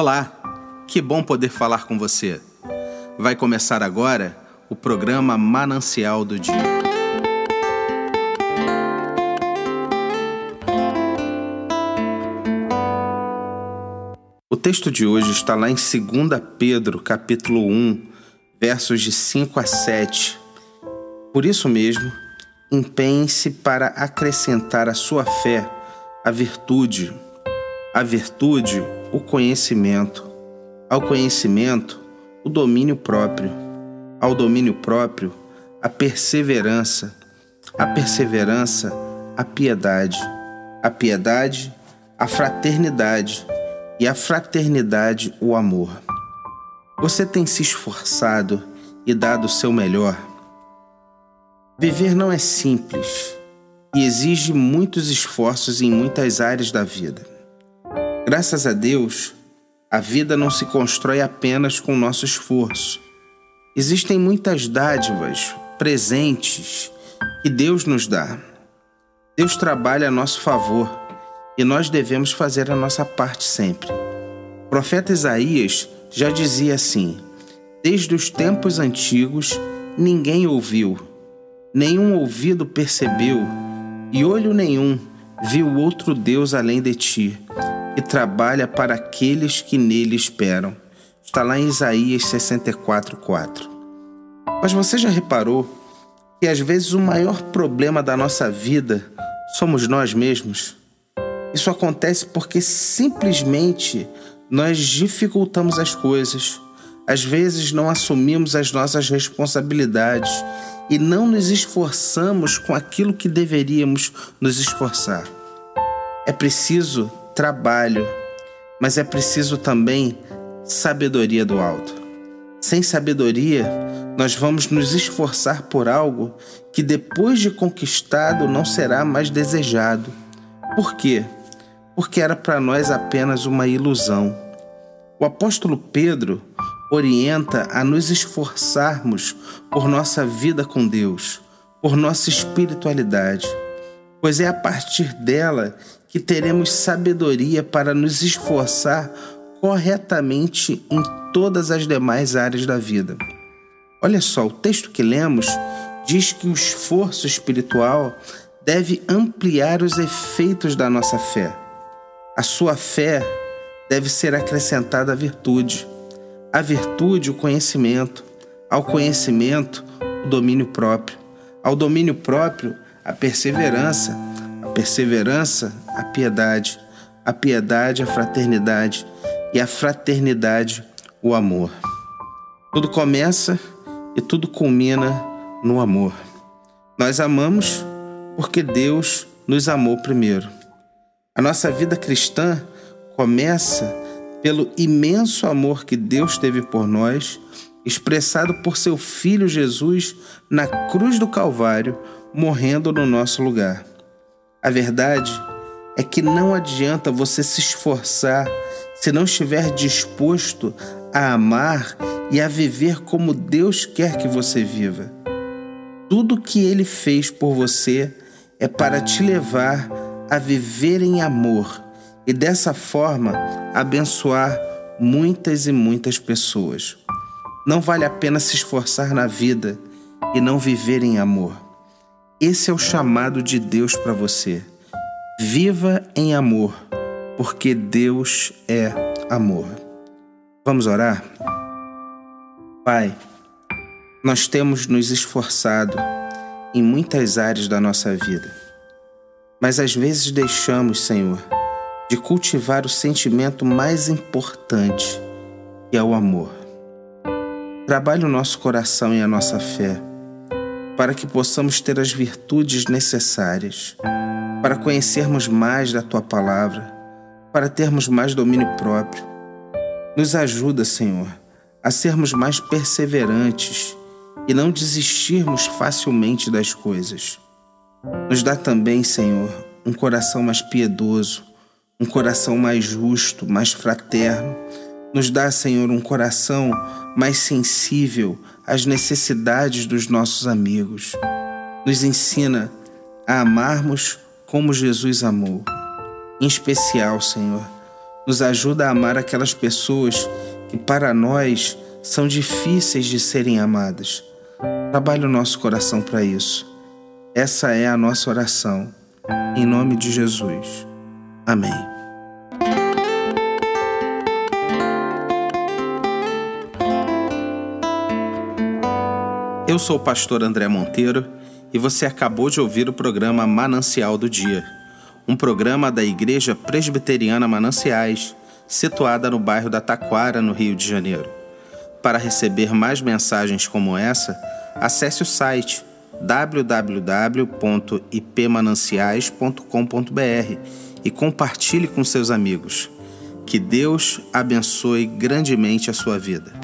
Olá, que bom poder falar com você. Vai começar agora o programa Manancial do Dia. O texto de hoje está lá em 2 Pedro, capítulo 1, versos de 5 a 7. Por isso mesmo, empenhe-se para acrescentar à sua fé a virtude, a virtude, o conhecimento, ao conhecimento, o domínio próprio, ao domínio próprio, a perseverança, a perseverança, a piedade, a piedade, a fraternidade e a fraternidade, o amor. Você tem se esforçado e dado o seu melhor? Viver não é simples e exige muitos esforços em muitas áreas da vida. Graças a Deus, a vida não se constrói apenas com nosso esforço. Existem muitas dádivas, presentes que Deus nos dá. Deus trabalha a nosso favor e nós devemos fazer a nossa parte sempre. O profeta Isaías já dizia assim: Desde os tempos antigos ninguém ouviu, nenhum ouvido percebeu, e olho nenhum viu outro Deus além de ti e trabalha para aqueles que nele esperam. Está lá em Isaías 64:4. Mas você já reparou que às vezes o maior problema da nossa vida somos nós mesmos? Isso acontece porque simplesmente nós dificultamos as coisas. Às vezes não assumimos as nossas responsabilidades e não nos esforçamos com aquilo que deveríamos nos esforçar. É preciso trabalho, mas é preciso também sabedoria do alto. Sem sabedoria, nós vamos nos esforçar por algo que depois de conquistado não será mais desejado. Por quê? Porque era para nós apenas uma ilusão. O apóstolo Pedro orienta a nos esforçarmos por nossa vida com Deus, por nossa espiritualidade, pois é a partir dela que teremos sabedoria para nos esforçar corretamente em todas as demais áreas da vida. Olha só, o texto que lemos diz que o esforço espiritual deve ampliar os efeitos da nossa fé. A sua fé deve ser acrescentada à virtude, à virtude, o conhecimento, ao conhecimento, o domínio próprio, ao domínio próprio, a perseverança, a perseverança, a piedade, a piedade, a fraternidade e a fraternidade, o amor. Tudo começa e tudo culmina no amor. Nós amamos porque Deus nos amou primeiro. A nossa vida cristã começa pelo imenso amor que Deus teve por nós, expressado por seu Filho Jesus na cruz do Calvário, morrendo no nosso lugar. A verdade é que não adianta você se esforçar se não estiver disposto a amar e a viver como Deus quer que você viva. Tudo que Ele fez por você é para te levar a viver em amor e dessa forma abençoar muitas e muitas pessoas. Não vale a pena se esforçar na vida e não viver em amor. Esse é o chamado de Deus para você. Viva em amor, porque Deus é amor. Vamos orar? Pai, nós temos nos esforçado em muitas áreas da nossa vida, mas às vezes deixamos, Senhor, de cultivar o sentimento mais importante, que é o amor. Trabalhe o nosso coração e a nossa fé para que possamos ter as virtudes necessárias, para conhecermos mais da tua palavra, para termos mais domínio próprio. Nos ajuda, Senhor, a sermos mais perseverantes e não desistirmos facilmente das coisas. Nos dá também, Senhor, um coração mais piedoso, um coração mais justo, mais fraterno. Nos dá, Senhor, um coração mais sensível as necessidades dos nossos amigos. Nos ensina a amarmos como Jesus amou. Em especial, Senhor, Nos ajuda a amar aquelas pessoas que para nós são difíceis de serem amadas. Trabalhe o nosso coração para isso. Essa é a nossa oração. Em nome de Jesus. Amém. Eu sou o pastor André Monteiro e você acabou de ouvir o programa Manancial do Dia, um programa da Igreja Presbiteriana Mananciais, situada no bairro da Taquara, no Rio de Janeiro. Para receber mais mensagens como essa, acesse o site www.ipmananciais.com.br e compartilhe com seus amigos. Que Deus abençoe grandemente a sua vida.